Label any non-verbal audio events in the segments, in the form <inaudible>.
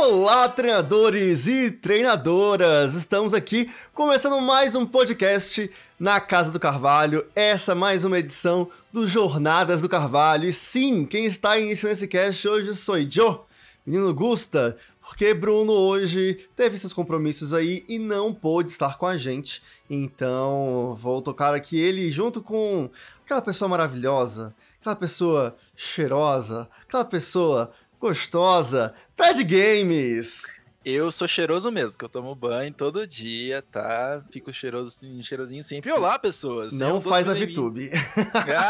Olá, treinadores e treinadoras! Estamos aqui começando mais um podcast na Casa do Carvalho. Essa mais uma edição do Jornadas do Carvalho. E sim, quem está iniciando esse cast hoje sou eu, menino Gusta, porque Bruno hoje teve seus compromissos aí e não pôde estar com a gente. Então, vou tocar aqui ele junto com aquela pessoa maravilhosa, aquela pessoa cheirosa, aquela pessoa gostosa, Pad Games! Eu sou cheiroso mesmo, que eu tomo banho todo dia, tá? Fico cheiroso, cheirosinho sempre. Olá, pessoas! Não faz a VTube.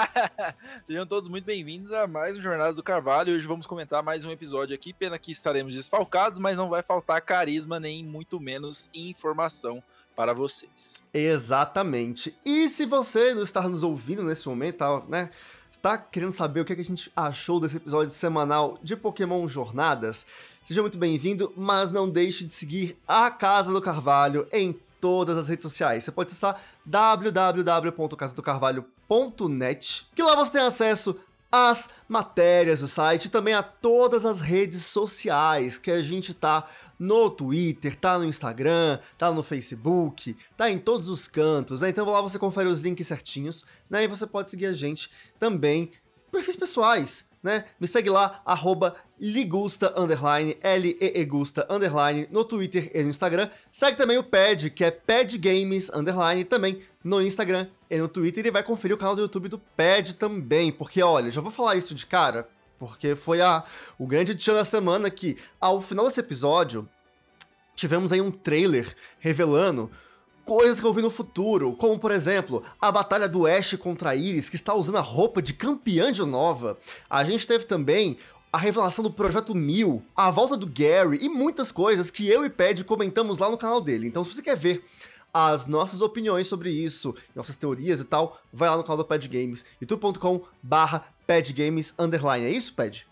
<laughs> Sejam todos muito bem-vindos a mais um Jornada do Carvalho. Hoje vamos comentar mais um episódio aqui. Pena que estaremos desfalcados, mas não vai faltar carisma nem muito menos informação para vocês. Exatamente. E se você não está nos ouvindo nesse momento, tá, né? Está querendo saber o que a gente achou desse episódio semanal de Pokémon Jornadas? Seja muito bem-vindo, mas não deixe de seguir a Casa do Carvalho em todas as redes sociais. Você pode acessar www.casadocarvalho.net, que lá você tem acesso às matérias do site e também a todas as redes sociais que a gente tá no Twitter, tá no Instagram, tá no Facebook, tá em todos os cantos, né? Então lá você confere os links certinhos, né? E você pode seguir a gente também perfis pessoais, né? Me segue lá, arroba ligusta, underline, L-E-E-Gusta, underline, no Twitter e no Instagram. Segue também o Pad, que é Pad Games, underline, também no Instagram e no Twitter. E vai conferir o canal do YouTube do Pad também, porque, olha, já vou falar isso de cara, porque foi a, o grande dia da semana que, ao final desse episódio, tivemos aí um trailer revelando coisas que eu vi no futuro, como por exemplo, a batalha do Ash contra Iris, que está usando a roupa de campeã de Nova. A gente teve também a revelação do Projeto Mil, a volta do Gary e muitas coisas que eu e Ped comentamos lá no canal dele. Então, se você quer ver as nossas opiniões sobre isso, nossas teorias e tal, vai lá no canal do Pad Games, youtube.com barra padgames underline. É isso, Pad?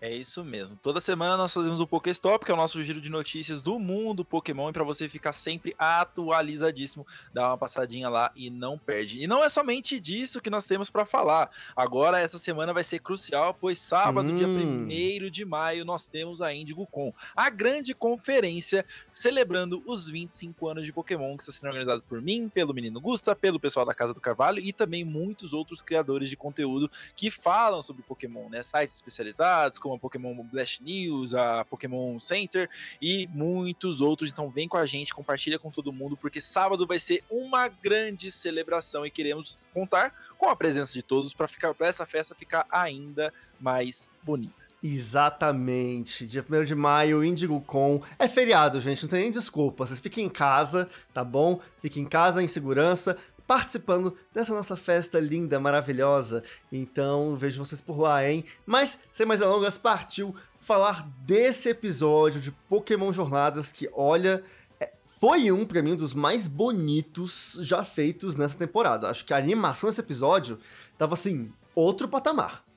É isso mesmo. Toda semana nós fazemos o Pokéstop, que é o nosso giro de notícias do mundo Pokémon, e para você ficar sempre atualizadíssimo, dá uma passadinha lá e não perde. E não é somente disso que nós temos para falar. Agora essa semana vai ser crucial, pois sábado, hum. dia 1 de maio, nós temos a IndigoCon, a grande conferência celebrando os 25 anos de Pokémon, que está sendo organizado por mim, pelo menino Gusta, pelo pessoal da Casa do Carvalho e também muitos outros criadores de conteúdo que falam sobre Pokémon, né? Sites especializados, como a Pokémon Blast News, a Pokémon Center e muitos outros. Então vem com a gente, compartilha com todo mundo, porque sábado vai ser uma grande celebração e queremos contar com a presença de todos para ficar para essa festa ficar ainda mais bonita. Exatamente. Dia 1 de maio, Indigo Con. É feriado, gente, não tem nem desculpa. Vocês fiquem em casa, tá bom? Fiquem em casa, em segurança participando dessa nossa festa linda, maravilhosa. Então, vejo vocês por lá, hein? Mas, sem mais delongas, partiu falar desse episódio de Pokémon Jornadas que, olha, é, foi um, pra mim, dos mais bonitos já feitos nessa temporada. Acho que a animação desse episódio tava, assim, outro patamar.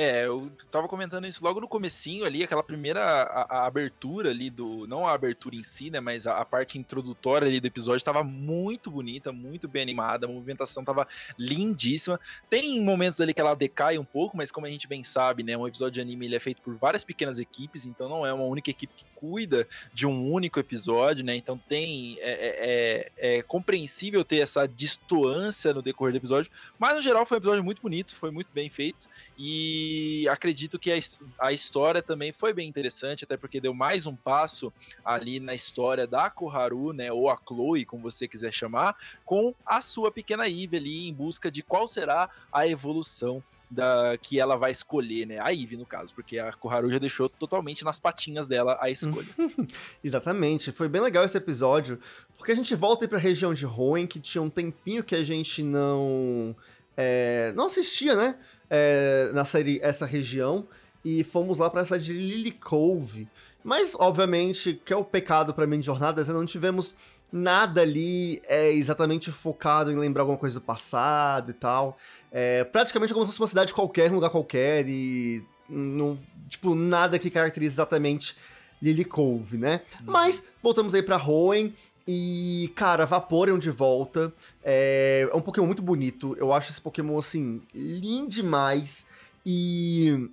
É, eu tava comentando isso logo no comecinho ali, aquela primeira a, a abertura ali do, não a abertura em si, né, mas a, a, parte introdutória ali do episódio tava muito bonita, muito bem animada, a movimentação tava lindíssima. Tem momentos ali que ela decai um pouco, mas como a gente bem sabe, né, um episódio de anime ele é feito por várias pequenas equipes, então não é uma única equipe que cuida de um único episódio, né, então tem, é, é, é, é compreensível ter essa distoância no decorrer do episódio, mas no geral foi um episódio muito bonito, foi muito bem feito, e acredito que a, a, história também foi bem interessante, até porque deu mais um passo ali na história da Koharu, né, ou a Chloe, como você quiser chamar, com a sua pequena Eve ali em busca de qual será a evolução da que ela vai escolher, né? A Eve, no caso, porque a Koharu já deixou totalmente nas patinhas dela a escolha. <laughs> Exatamente. Foi bem legal esse episódio, porque a gente volta para a região de Hoenn, que tinha um tempinho que a gente não é, não assistia, né? é, na série essa região e fomos lá para essa de Lily Cove. Mas, obviamente, que é o pecado para mim de jornadas, é não tivemos nada ali é, exatamente focado em lembrar alguma coisa do passado e tal. É, praticamente como se fosse uma cidade qualquer, um lugar qualquer, e não, tipo, nada que caracterize exatamente Lily Cove, né? Uhum. Mas voltamos aí pra Hoenn, e, cara, Vaporeon de volta. É, é um Pokémon muito bonito. Eu acho esse Pokémon, assim, lindo demais. E.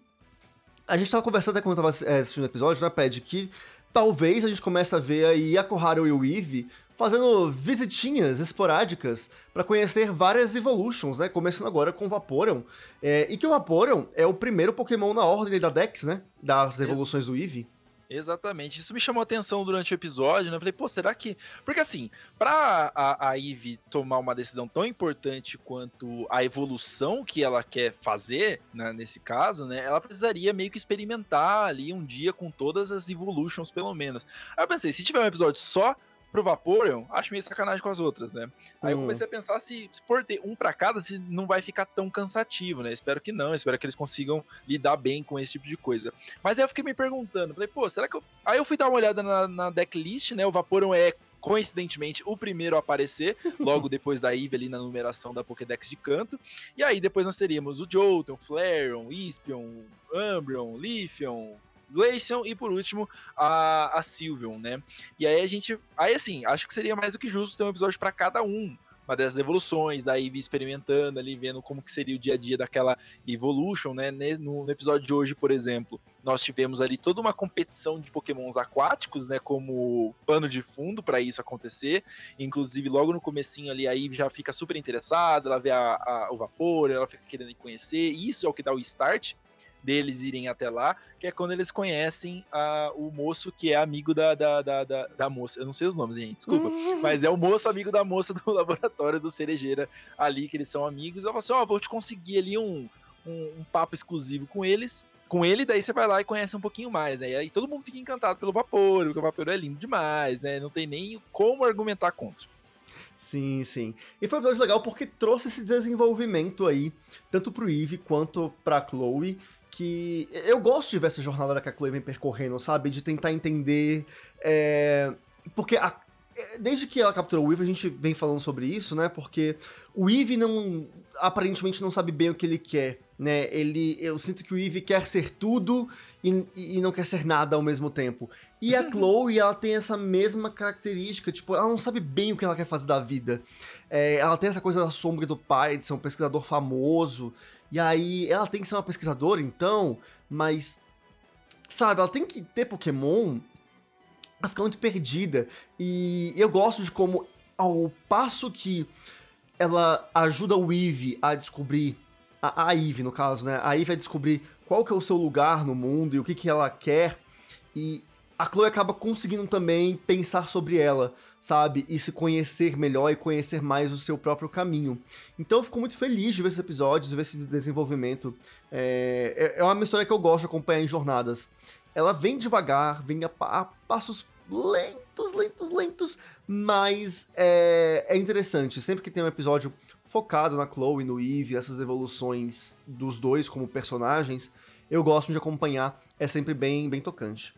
A gente tava conversando até quando eu tava é, assistindo o episódio, né, Ped, que talvez a gente comece a ver aí a Koharu e o Eevee fazendo visitinhas esporádicas para conhecer várias Evolutions, né? Começando agora com o Vaporeon. É, e que o Vaporeon é o primeiro Pokémon na ordem da Dex, né? Das evoluções do Eevee. Exatamente. Isso me chamou a atenção durante o episódio, né? Eu falei, pô, será que. Porque assim, pra a, a Eve tomar uma decisão tão importante quanto a evolução que ela quer fazer, né, nesse caso, né? Ela precisaria meio que experimentar ali um dia com todas as Evolutions, pelo menos. Aí eu pensei, se tiver um episódio só pro Vaporeon, acho meio sacanagem com as outras, né? Aí hum. eu comecei a pensar se, se for ter um para cada, se não vai ficar tão cansativo, né? Espero que não, espero que eles consigam lidar bem com esse tipo de coisa. Mas aí eu fiquei me perguntando, falei, pô, será que eu... Aí eu fui dar uma olhada na, na decklist, né? O Vaporeon é coincidentemente, o primeiro a aparecer, <laughs> logo depois da Eve ali na numeração da Pokédex de canto. E aí depois nós teríamos o Jolteon, Flareon, Ispion, Umbreon, Leafeon, Glaceon e por último a, a Sylveon, né? E aí a gente. Aí assim, acho que seria mais do que justo ter um episódio para cada um. Uma dessas evoluções, da Eve experimentando ali, vendo como que seria o dia a dia daquela Evolution, né? No, episódio de hoje, por exemplo, nós tivemos ali toda uma competição de pokémons aquáticos, né, como pano de fundo para isso acontecer. Inclusive, logo no comecinho ali, a Eve já fica super interessada, ela vê a, a, o vapor, ela fica querendo conhecer, isso é o que dá o start deles irem até lá, que é quando eles conhecem a, o moço que é amigo da, da, da, da, da moça. Eu não sei os nomes, gente, desculpa. Uhum. Mas é o moço amigo da moça do <laughs> laboratório do Cerejeira ali, que eles são amigos. Eu falo assim: ó, oh, vou te conseguir ali um, um, um papo exclusivo com eles com ele, daí você vai lá e conhece um pouquinho mais, né? E aí todo mundo fica encantado pelo vapor, porque o vapor é lindo demais, né? Não tem nem como argumentar contra. Sim, sim. E foi um episódio legal porque trouxe esse desenvolvimento aí, tanto pro Eve quanto pra Chloe que eu gosto de ver essa jornada que a Chloe vem percorrendo, sabe? De tentar entender. É... Porque a... desde que ela capturou o Eve, a gente vem falando sobre isso, né? Porque o Eve não. aparentemente não sabe bem o que ele quer, né? Ele. Eu sinto que o Eve quer ser tudo e, e não quer ser nada ao mesmo tempo. E a <laughs> Chloe, ela tem essa mesma característica, tipo, ela não sabe bem o que ela quer fazer da vida. É, ela tem essa coisa da sombra do pai, de ser um pesquisador famoso. E aí ela tem que ser uma pesquisadora, então, mas. Sabe, ela tem que ter Pokémon. Ela fica muito perdida. E eu gosto de como, ao passo que ela ajuda o Eve a descobrir. A, a Eve, no caso, né? A Eve a descobrir qual que é o seu lugar no mundo e o que, que ela quer. E a Chloe acaba conseguindo também pensar sobre ela sabe? E se conhecer melhor e conhecer mais o seu próprio caminho. Então eu fico muito feliz de ver esses episódios, de ver esse desenvolvimento. É, é, é uma história que eu gosto de acompanhar em jornadas. Ela vem devagar, vem a, a passos lentos, lentos, lentos, mas é, é interessante. Sempre que tem um episódio focado na Chloe, no Eve, essas evoluções dos dois como personagens, eu gosto de acompanhar. É sempre bem, bem tocante.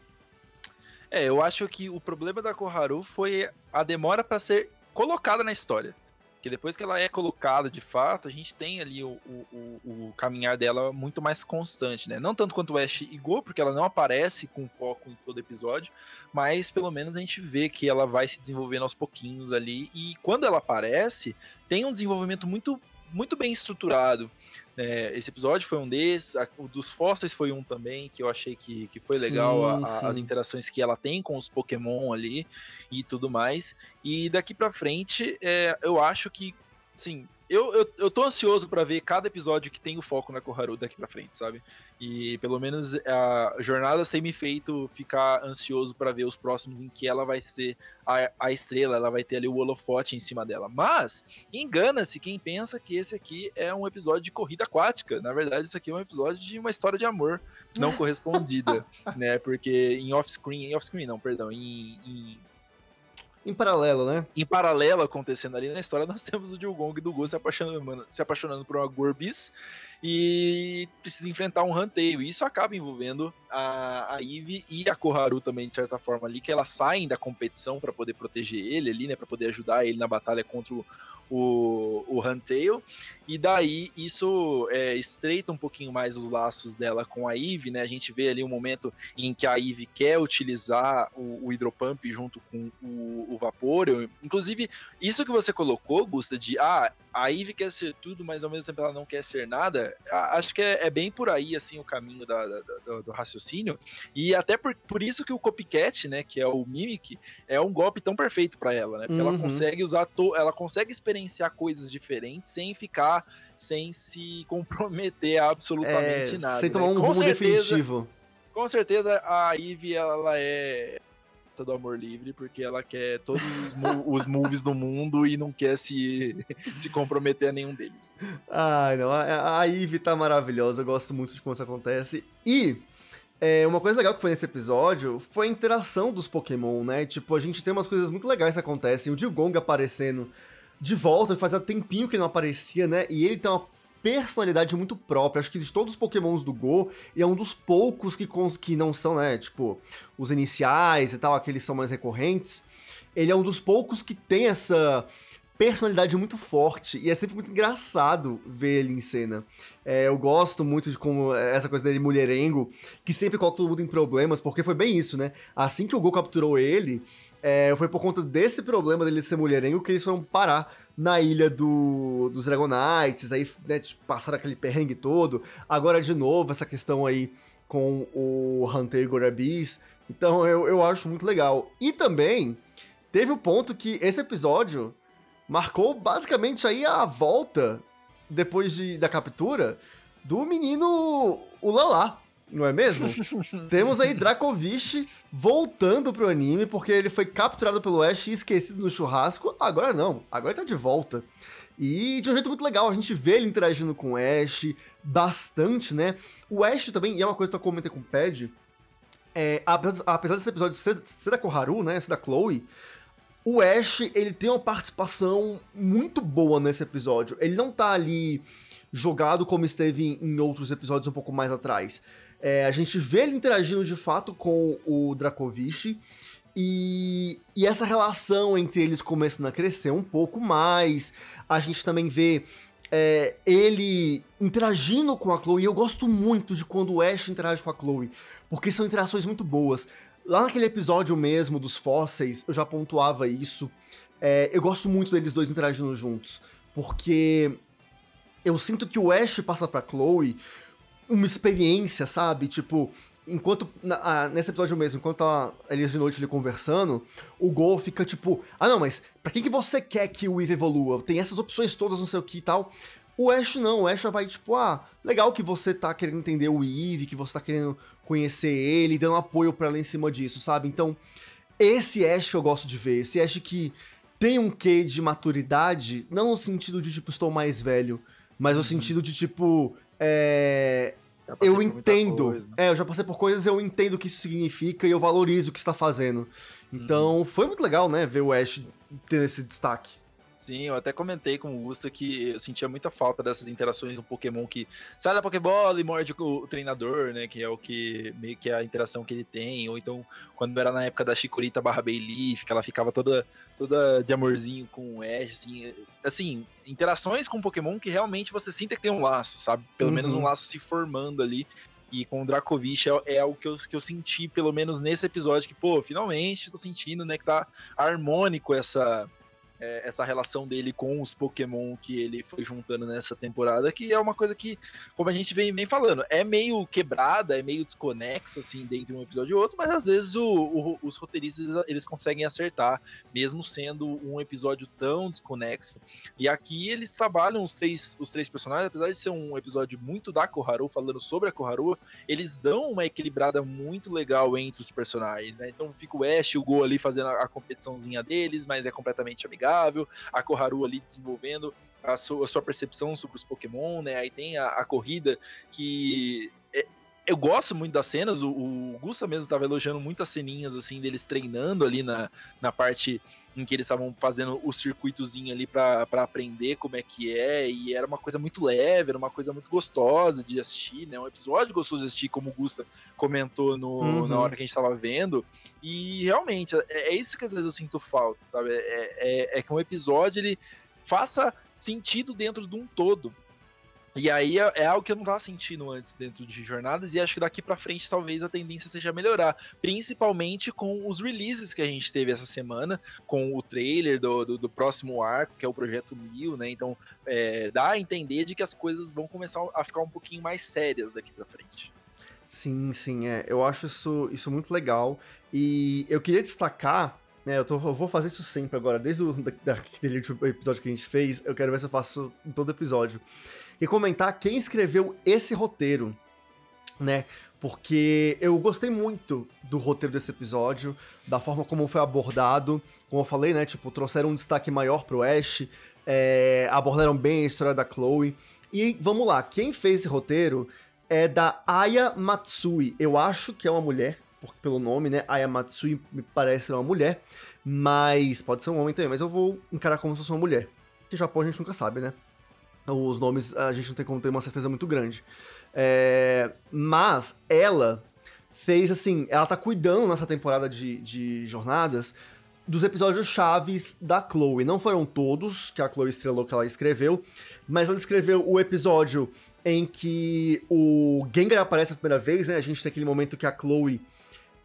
É, eu acho que o problema da Koharu foi a demora para ser colocada na história. Que depois que ela é colocada de fato, a gente tem ali o, o, o, caminhar dela muito mais constante, né? Não tanto quanto o Ash e Go, porque ela não aparece com foco em todo episódio, mas pelo menos a gente vê que ela vai se desenvolvendo aos pouquinhos ali. E quando ela aparece, tem um desenvolvimento muito, muito bem estruturado. É, esse episódio foi um desses, a, o dos fósseis foi um também, que eu achei que, que foi legal, sim, a, sim. as interações que ela tem com os Pokémon ali e tudo mais. E daqui pra frente, é, eu acho que, sim, eu, eu, eu tô ansioso para ver cada episódio que tem o foco na Koharu daqui pra frente, sabe? E pelo menos a Jornadas tem me feito ficar ansioso para ver os próximos em que ela vai ser a, a estrela, ela vai ter ali o holofote em cima dela. Mas engana-se quem pensa que esse aqui é um episódio de corrida aquática. Na verdade, isso aqui é um episódio de uma história de amor não <laughs> correspondida, né? Porque em off-screen, em off-screen não, perdão, em, em em paralelo, né? Em paralelo acontecendo ali na história, nós temos o Dilgong e do Go se apaixonando, se apaixonando por uma Gorbis e precisa enfrentar um Huntail. E isso acaba envolvendo a, a Eve e a Koharu também, de certa forma, ali, que elas saem da competição para poder proteger ele ali, né? Para poder ajudar ele na batalha contra o, o, o Huntail, e daí isso é, estreita um pouquinho mais os laços dela com a Eve, né? A gente vê ali um momento em que a Eve quer utilizar o, o hidropump junto com o, o inclusive, isso que você colocou, Gusta, de ah, a Eve quer ser tudo, mas ao mesmo tempo ela não quer ser nada, acho que é, é bem por aí, assim, o caminho da, da, do, do, raciocínio, e até por, por isso que o Copycat, né, que é o Mimic, é um golpe tão perfeito para ela, né, porque uhum. ela consegue usar, to, ela consegue experienciar coisas diferentes sem ficar, sem se <laughs> comprometer a absolutamente é, nada. Sem tomar né? um rumo certeza, definitivo. Com certeza a Eve, ela é do amor livre, porque ela quer todos os, <laughs> os moves do mundo e não quer se, <laughs> se comprometer a nenhum deles. Ai, não, a, a tá maravilhosa, eu gosto muito de como isso acontece. E é, uma coisa legal que foi nesse episódio foi a interação dos Pokémon, né? Tipo, a gente tem umas coisas muito legais que acontecem. O Dilgong aparecendo de volta, que fazia tempinho que não aparecia, né? E ele tem uma personalidade muito própria. Acho que de todos os pokémons do Go, ele é um dos poucos que, que não são, né, tipo, os iniciais e tal, aqueles são mais recorrentes. Ele é um dos poucos que tem essa personalidade muito forte e é sempre muito engraçado ver ele em cena. É, eu gosto muito de como essa coisa dele mulherengo, que sempre coloca todo mundo em problemas, porque foi bem isso, né? Assim que o Go capturou ele, é, foi por conta desse problema dele ser mulherengo que eles foram parar na ilha do, dos Dragonites, aí né, tipo, passaram aquele perrengue todo. Agora, de novo, essa questão aí com o Hunter Gorabis. Então, eu, eu acho muito legal. E também, teve o ponto que esse episódio marcou basicamente aí a volta, depois de, da captura, do menino Ulala não é mesmo? <laughs> Temos aí Dracovish voltando pro anime, porque ele foi capturado pelo Ash e esquecido no churrasco. Agora não, agora ele tá de volta. E de um jeito muito legal, a gente vê ele interagindo com o Ash bastante, né? O Ash também, e é uma coisa que eu comentei com o Pad, é, apesar desse episódio ser, ser da Koharu, né, ser da Chloe, o Ash, ele tem uma participação muito boa nesse episódio. Ele não tá ali jogado como esteve em outros episódios um pouco mais atrás. É, a gente vê ele interagindo de fato com o Dracovish. E, e, essa relação entre eles começando a crescer um pouco mais. A gente também vê é, ele interagindo com a Chloe. Eu gosto muito de quando o Ash interage com a Chloe, porque são interações muito boas. Lá naquele episódio mesmo dos fósseis, eu já pontuava isso. É, eu gosto muito deles dois interagindo juntos, porque eu sinto que o Ash passa pra Chloe uma experiência, sabe? Tipo, enquanto. Na, nesse episódio mesmo, enquanto tá eles de noite ali conversando, o Gol fica tipo, ah não, mas pra quem que você quer que o Eve evolua? Tem essas opções todas, não sei o que e tal. O Ash não, o Ash vai tipo, ah, legal que você tá querendo entender o Eve, que você tá querendo conhecer ele, dando apoio para ela em cima disso, sabe? Então, esse Ash que eu gosto de ver, esse Ash que tem um quê de maturidade, não no sentido de tipo, estou mais velho, mas no uhum. sentido de tipo, é, eu entendo. Coisa, né? É, eu já passei por coisas, eu entendo o que isso significa e eu valorizo o que está fazendo. Então, uhum. foi muito legal, né, ver o Ash ter esse destaque. Sim, eu até comentei com o Gusta que eu sentia muita falta dessas interações do Pokémon que sai da Pokébola e morde o, o treinador, né? Que é o que meio que é a interação que ele tem. Ou então, quando era na época da Chikorita barra Bayleaf, que ela ficava toda, toda de amorzinho com o Ash, assim. Assim, interações com Pokémon que realmente você sinta que tem um laço, sabe? Pelo uhum. menos um laço se formando ali. E com o Dracovish é, é algo que eu, que eu senti, pelo menos nesse episódio, que, pô, finalmente tô sentindo, né, que tá harmônico essa, é, essa relação dele com os Pokémon que ele foi juntando nessa temporada, que é uma coisa que, como a gente vem, vem falando, é meio quebrada, é meio desconexa, assim, dentro de um episódio ou outro, mas às vezes o, o, os roteiristas eles conseguem acertar, mesmo sendo um episódio tão desconexo. E aqui eles trabalham os três, os três personagens, apesar de ser um episódio muito da Koharu, falando sobre a Koharu, eles dão uma equilibrada muito legal entre os personagens, né? Então fica o Ash e o Go ali fazendo a, a competiçãozinha deles, mas é completamente amigável amigável, a Koharu ali desenvolvendo a sua, a sua percepção sobre os Pokémon, né? Aí tem a, a corrida que eu gosto muito das cenas, o, o Gusta mesmo estava elogiando muitas ceninhas assim deles treinando ali na, na parte em que eles estavam fazendo o circuitozinho ali para aprender como é que é, e era uma coisa muito leve, era uma coisa muito gostosa de assistir, né? Um episódio gostoso de assistir, como o Gusta comentou no, uhum. na hora que a gente estava vendo. E realmente, é, é, isso que às vezes eu sinto falta, sabe? É, é, é que um episódio ele faça sentido dentro de um todo. E aí é, é, algo que eu não tava sentindo antes dentro de jornadas, e acho que daqui para frente talvez a tendência seja melhorar, principalmente com os releases que a gente teve essa semana, com o trailer do, do, do próximo arco, que é o Projeto Mil, né? Então é, dá a entender de que as coisas vão começar a ficar um pouquinho mais sérias daqui para frente. Sim, sim, é. Eu acho isso, isso muito legal. E eu queria destacar né, eu, tô, eu, vou fazer isso sempre agora, desde o daquele episódio que a gente fez, eu quero ver se eu faço em todo episódio e comentar quem escreveu esse roteiro, né? Porque eu gostei muito do roteiro desse episódio, da forma como foi abordado. Como eu falei, né? Tipo, trouxeram um destaque maior pro Ash, é, abordaram bem a história da Chloe. E vamos lá, quem fez esse roteiro é da Aya Matsui. Eu acho que é uma mulher, pelo nome, né? Aya Matsui me parece uma mulher, mas pode ser um homem também, mas eu vou encarar como se fosse uma mulher. Que Japão a gente nunca sabe, né? Os nomes a gente não tem como ter uma certeza muito grande. É, mas ela fez assim, ela tá cuidando nessa temporada de, de jornadas dos episódios chaves da Chloe. Não foram todos que a Chloe estrelou que ela escreveu, mas ela escreveu o episódio em que o Gengar aparece a primeira vez, né? A gente tem aquele momento que a Chloe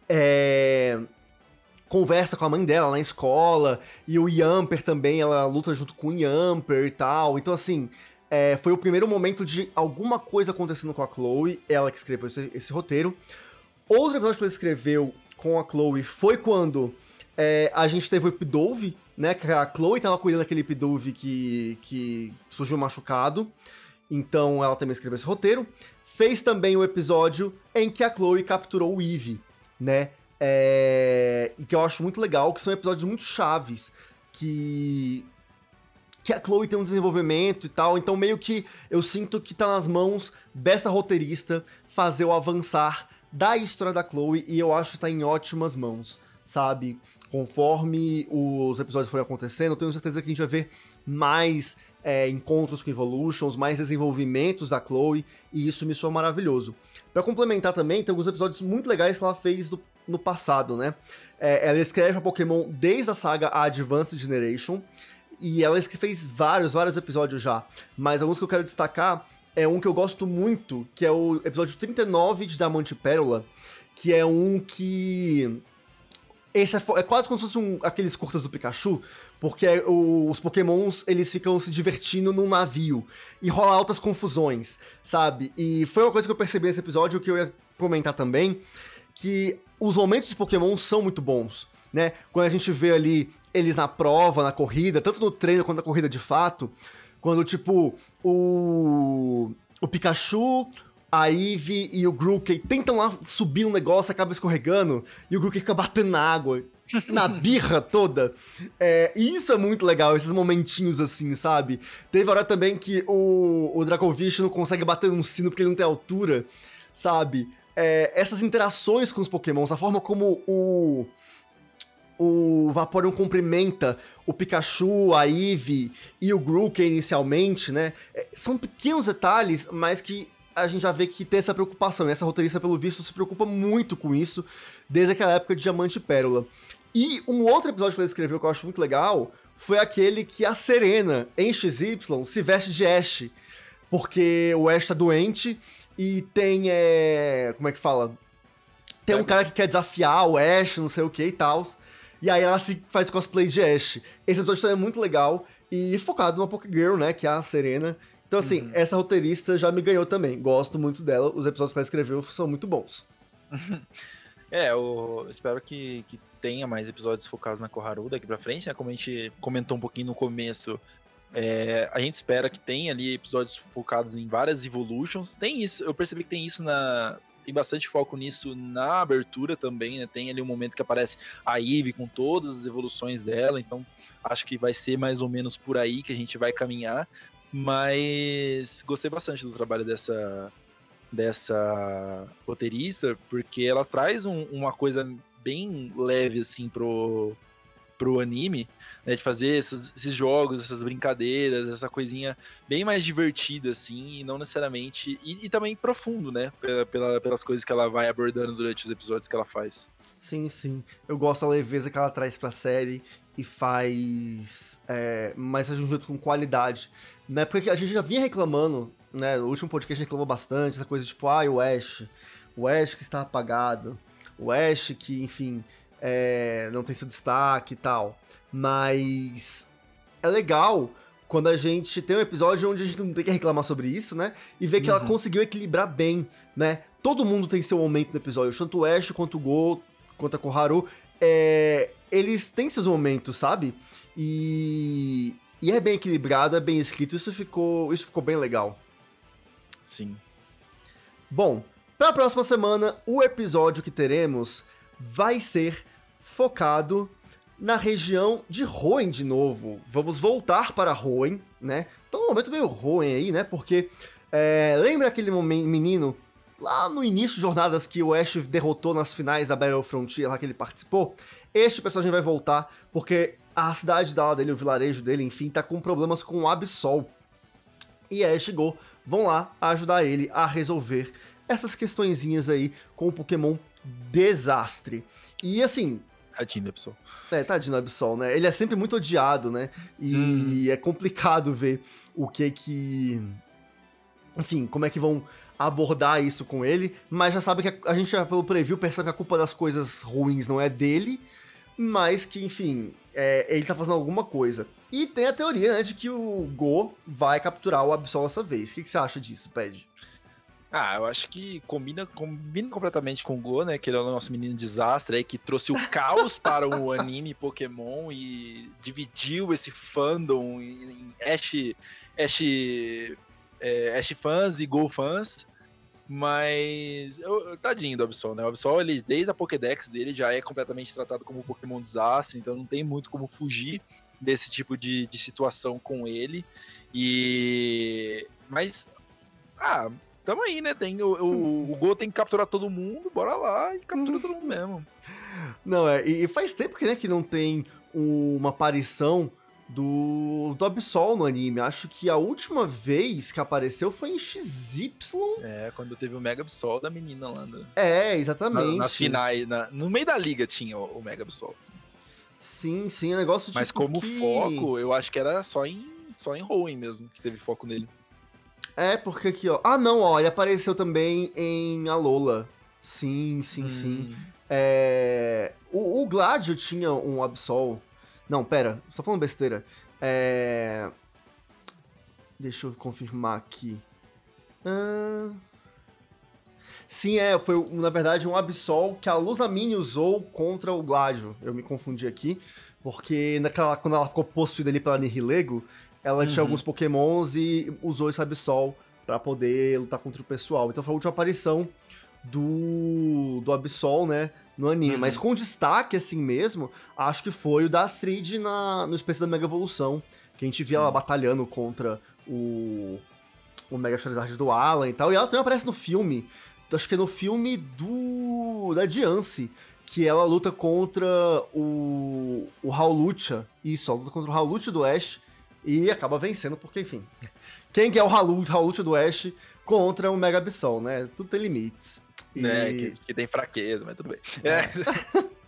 é, conversa com a mãe dela na escola, e o Yamper também, ela luta junto com o Yamper e tal. Então, assim, é, foi o primeiro momento de alguma coisa acontecendo com a Chloe, ela que escreveu esse, esse roteiro. Outro episódio que ela escreveu com a Chloe foi quando é, a gente teve o Epidove, né? Que a Chloe tava cuidando daquele Epidove que, que surgiu machucado. Então ela também escreveu esse roteiro. Fez também o episódio em que a Chloe capturou o Eve, né? É, e que eu acho muito legal, que são episódios muito chaves, que que a Chloe tem um desenvolvimento e tal, então meio que eu sinto que tá nas mãos dessa roteirista fazer o avançar da história da Chloe e eu acho que tá em ótimas mãos, sabe? Conforme os episódios forem acontecendo, eu tenho certeza que a gente vai ver mais é, encontros com Evolutions, mais desenvolvimentos da Chloe, e isso me soa maravilhoso. Para complementar também, tem alguns episódios muito legais que ela fez do, no passado, né? É, ela escreve a Pokémon desde a saga Advanced Generation, e ela fez vários, vários episódios já. Mas alguns que eu quero destacar é um que eu gosto muito, que é o episódio 39 de Diamante Pérola, que é um que. Esse é, é quase como se fosse um, aqueles curtas do Pikachu, porque o, os pokémons, eles ficam se divertindo num navio, e rola altas confusões, sabe? E foi uma coisa que eu percebi nesse episódio, que eu ia comentar também, que os momentos de pokémon são muito bons, né? Quando a gente vê ali eles na prova, na corrida, tanto no treino quanto na corrida de fato, quando, tipo, o, o Pikachu, a Eve e o Grookey tentam lá subir um negócio, acaba escorregando, e o Grookey fica batendo na água, na <laughs> birra toda. É, e isso é muito legal, esses momentinhos assim, sabe? Teve hora também que o, o Dracovish não consegue bater num sino porque ele não tem altura, sabe? É, essas interações com os pokémons, a forma como o o Vaporeon cumprimenta o Pikachu, a Eevee e o Grookey inicialmente, né? É, são pequenos detalhes, mas que a gente já vê que tem essa preocupação. E essa roteirista, pelo visto, se preocupa muito com isso desde aquela época de Diamante e Pérola. E um outro episódio que ela escreveu que eu acho muito legal foi aquele que a Serena, em XY, se veste de Ash. Porque o Ash tá doente e tem. É... Como é que fala? Tem um cara que quer desafiar o Ash, não sei o que e tal. E aí ela se faz cosplay de Ash. Esse episódio também é muito legal e focado numa Pokégirl, né? Que é a Serena. Então, assim, uhum. essa roteirista já me ganhou também. Gosto muito dela. Os episódios que ela escreveu são muito bons. <laughs> é, eu espero que, que tenha mais episódios focados na Koharu daqui pra frente, né? Como a gente comentou um pouquinho no começo, é, a gente espera que tenha ali episódios focados em várias evolutions. Tem isso, eu percebi que tem isso na, tem bastante foco nisso na abertura também, né? Tem ali um momento que aparece a Eve com todas as evoluções dela, então acho que vai ser mais ou menos por aí que a gente vai caminhar. Mas gostei bastante do trabalho dessa dessa roteirista, porque ela traz um, uma coisa bem leve assim pro pro anime, né, de fazer esses, esses, jogos, essas brincadeiras, essa coisinha bem mais divertida, assim, e não necessariamente. E, e também profundo, né? Pela, pela, pelas coisas que ela vai abordando durante os episódios que ela faz. Sim, sim. Eu gosto da leveza que ela traz pra série e faz. É, mais junto com qualidade. Na época que a gente já vinha reclamando né? No último podcast reclamou bastante, essa coisa tipo, ah, o Ash, o Ash que está apagado, o Ash que, enfim, é, não tem seu destaque e tal. Mas é legal quando a gente tem um episódio onde a gente não tem que reclamar sobre isso, né? E ver que uhum. ela conseguiu equilibrar bem, né? Todo mundo tem seu momento no episódio, tanto o Ash quanto o Go, quanto a Koharu. É, eles têm seus momentos, sabe? E, e é bem equilibrado, é bem escrito, isso ficou, isso ficou bem legal. Sim. Bom, para a próxima semana, o episódio que teremos vai ser focado na região de Hoenn de novo. Vamos voltar para Hoenn, né? Então, um momento meio Hoenn aí, né? Porque é, lembra aquele menino lá no início de jornadas que o Ash derrotou nas finais da Battle Frontier, lá que ele participou? Este personagem vai voltar porque a cidade da dele, o vilarejo dele, enfim, tá com problemas com o Absol. E Ash e Go vão lá ajudar ele a resolver essas questõezinhas aí com o Pokémon Desastre. E assim. Tadinho do Absol. É, tadinho do Absol, né? Ele é sempre muito odiado, né? E hum. é complicado ver o que que. Enfim, como é que vão abordar isso com ele, mas já sabe que a, gente já pelo preview percebe que a culpa das coisas ruins não é dele, mas que, enfim, é, ele tá fazendo alguma coisa. E tem a teoria, né, de que o Go vai capturar o Absol dessa vez. O que, que você acha disso, Ped? Ah, eu acho que combina, combina completamente com o Go, né? Que ele é o nosso menino desastre aí, que trouxe o caos <laughs> para o anime Pokémon e dividiu esse fandom em Ash, Ash, é, Ash fãs e Go fãs. Mas, eu, tadinho do Absol, né? O Absol, ele, desde a Pokédex dele, já é completamente tratado como Pokémon desastre, então não tem muito como fugir desse tipo de, de situação com ele. E. Mas. Ah, tamo aí, né? Tem, o, o, o Gol tem que capturar todo mundo, bora lá e captura todo mundo mesmo. Não, é, e faz tempo que, né, que não tem uma aparição do, do Absol no anime. Acho que a última vez que apareceu foi em XY. É, quando teve o Mega Absol da menina lá. No... É, exatamente. Na, nas finais, na, no meio da liga tinha o, o Mega Absol. Assim. Sim, sim, é um negócio Mas tipo como que... foco, eu acho que era só em, só em Hoenn mesmo, que teve foco nele. É, porque aqui, ó. Ah, não, ó, ele apareceu também em Alola. Sim, sim, hum. sim. É... O, o Gladio tinha um Absol não, pera, estou falando besteira. É... Deixa eu confirmar aqui. Ah... Sim, é, foi na verdade um Absol que a Luzamine usou contra o Gladio. Eu me confundi aqui, porque naquela, quando ela ficou possuída ali pela Nihilego, ela uhum. tinha alguns pokémons e usou esse Absol para poder lutar contra o pessoal. Então foi a última aparição do, do Absol, né? No anime. Uhum. Mas com destaque, assim mesmo, acho que foi o da Astrid na, no Espécie da Mega Evolução. Que a gente via Sim. ela batalhando contra o, o Mega Charizard do Alan e tal. E ela também aparece no filme. Acho que é no filme do. da Diance. Que ela luta contra o. o Howlucha. Isso, ela luta contra o Howlucha do Ash. E acaba vencendo, porque, enfim. Quem que é o Howlucha do Ash contra o Mega Absol, né? Tudo tem limites. Né, e... que, que, tem fraqueza, mas tudo bem. É.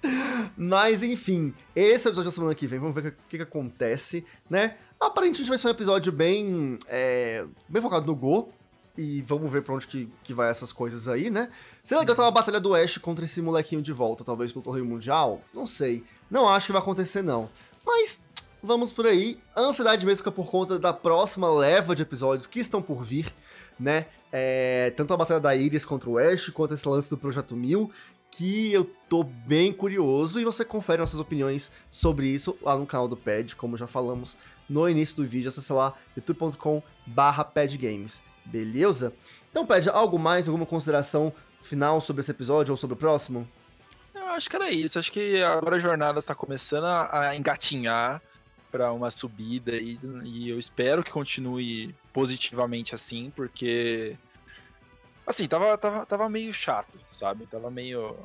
<laughs> mas enfim, esse é o episódio da semana que vem. Vamos ver o que, que acontece, né? Aparentemente vai ser um episódio bem, é, bem focado no Go. E vamos ver pra onde que, que vai essas coisas aí, né? Seria legal ter uma batalha do Ash contra esse molequinho de volta, talvez pelo torneio mundial? Não sei. Não acho que vai acontecer, não. Mas vamos por aí. A ansiedade mesmo fica por conta da próxima leva de episódios que estão por vir, né? É, tanto a batalha da Iris contra o Ash, quanto esse lance do Projeto Mil, que eu tô bem curioso e você confere nossas opiniões sobre isso lá no canal do Pad, como já falamos no início do vídeo, acessa lá youtube.com barra padgames, beleza? Então, Pad, algo mais, alguma consideração final sobre esse episódio ou sobre o próximo? Eu acho que era isso, acho que agora a jornada está começando a engatinhar para uma subida e, e eu espero que continue positivamente assim, porque assim, tava, tava, tava meio chato, sabe? Tava meio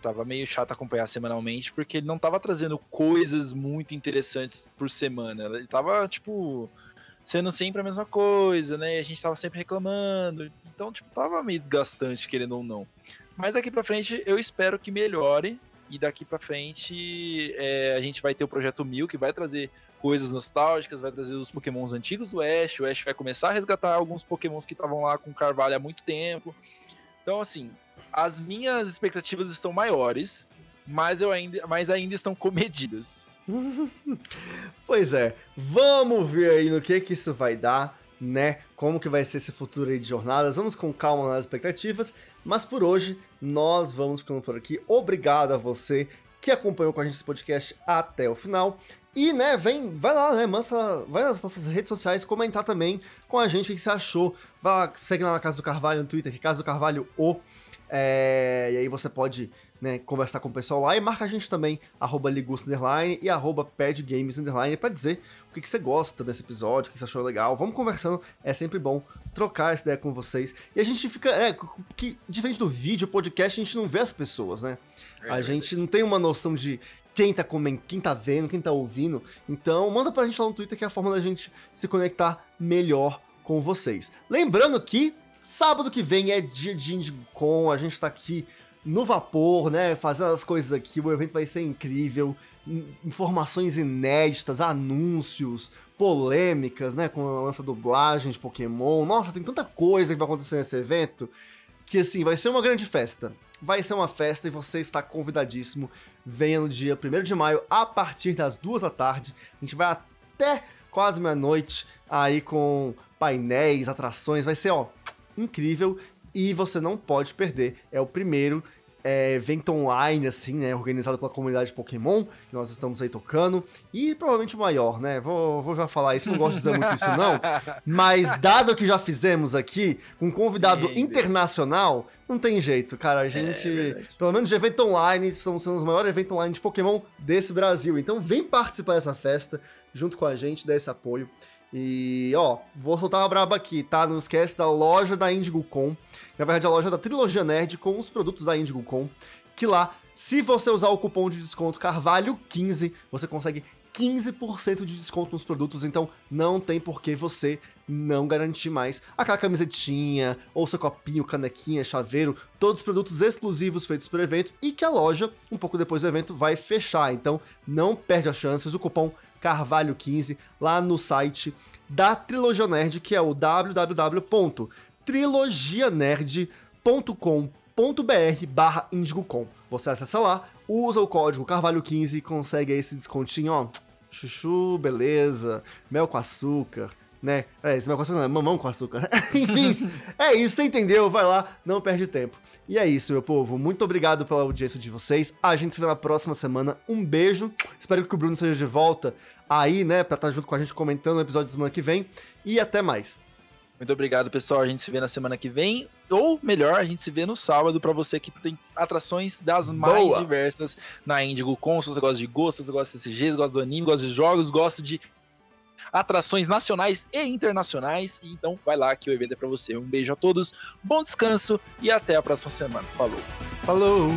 tava meio chato acompanhar semanalmente porque ele não tava trazendo coisas muito interessantes por semana. Ele tava tipo sendo sempre a mesma coisa, né? A gente tava sempre reclamando. Então, tipo, tava meio desgastante querendo ou não. Mas daqui para frente eu espero que melhore e daqui para frente é, a gente vai ter o projeto Mil que vai trazer coisas nostálgicas, vai trazer os pokémons antigos do Ash, o Ash vai começar a resgatar alguns pokémons que estavam lá com Carvalho há muito tempo. Então, assim, as minhas expectativas estão maiores, mas, eu ainda, mas ainda estão <laughs> comedidas. pois é, vamos ver aí no que que isso vai dar, né? Como que vai ser esse futuro aí de jornadas. Vamos com calma nas expectativas, mas por hoje nós vamos ficando por aqui. Obrigado a você que acompanhou com a gente esse podcast até o final. E, né, vem, vai lá, né, mansa, vai nas nossas redes sociais comentar também com a gente o que você achou. Vai lá, segue lá na Casa do Carvalho no Twitter, que é Casa do Carvalho O. É, e aí você pode né, conversar com o pessoal lá e marca a gente também, arroba Underline e arroba Padgames Underline, pra dizer o que, que você gosta desse episódio, o que você achou legal. Vamos conversando, é sempre bom trocar essa ideia com vocês. E a gente fica, é, que diferente do vídeo, podcast, a gente não vê as pessoas, né? A gente não tem uma noção de quem tá comendo, quem tá vendo, quem tá ouvindo. Então, manda pra gente lá no Twitter que é a forma da gente se conectar melhor com vocês. Lembrando que sábado que vem é dia de IndieCon, a gente tá aqui no vapor, né? Fazendo as coisas aqui, o evento vai ser incrível. Informações inéditas, anúncios, polêmicas, né? Com a nossa dublagem de Pokémon. Nossa, tem tanta coisa que vai acontecer nesse evento que assim, vai ser uma grande festa. Vai ser uma festa e você está convidadíssimo. Venha no dia 1 de maio, a partir das duas da tarde. A gente vai até quase meia-noite aí com painéis, atrações. Vai ser, ó, incrível e você não pode perder. É o primeiro é, evento online, assim, né? Organizado pela comunidade Pokémon, que nós estamos aí tocando. E provavelmente o maior, né? Vou, vou já falar isso, não gosto de dizer muito isso, não. <laughs> Mas dado que já fizemos aqui, com um convidado Sim, internacional, não tem jeito, cara. A gente, é pelo menos de evento online, são, são os maiores eventos online de Pokémon desse Brasil. Então vem participar dessa festa junto com a gente, dá esse apoio. E, ó, vou soltar uma braba aqui, tá? Não esquece da loja da IndigoCon na verdade, a loja da Trilogia Nerd com os produtos da IndigoCon, que lá, se você usar o cupom de desconto Carvalho15, você consegue 15% de desconto nos produtos, então não tem por que você não garantir mais aquela camisetinha, ou seu copinho, canequinha, chaveiro, todos os produtos exclusivos feitos para o evento e que a loja, um pouco depois do evento, vai fechar. Então não perde as chances, o cupom Carvalho15 lá no site da Trilogia Nerd, que é o www trilogianerd.com.br barra IndigoCon. Você acessa lá, usa o código Carvalho15 e consegue esse descontinho, ó. Chuchu, beleza, mel com açúcar, né? É, esse mel com açúcar não, é mamão com açúcar. <laughs> Enfim, é isso, você entendeu? Vai lá, não perde tempo. E é isso, meu povo. Muito obrigado pela audiência de vocês. A gente se vê na próxima semana. Um beijo. Espero que o Bruno seja de volta aí, né? Pra estar junto com a gente comentando o episódio da semana que vem. E até mais. Muito obrigado, pessoal. A gente se vê na semana que vem. Ou melhor, a gente se vê no sábado para você que tem atrações das Boa. mais diversas na Indigo Com. Se você gosta de gosto, se você gosta de CGs, gosta do anime, gosta de jogos, gosta de atrações nacionais e internacionais. Então vai lá que o evento é para você. Um beijo a todos, bom descanso e até a próxima semana. Falou. Falou!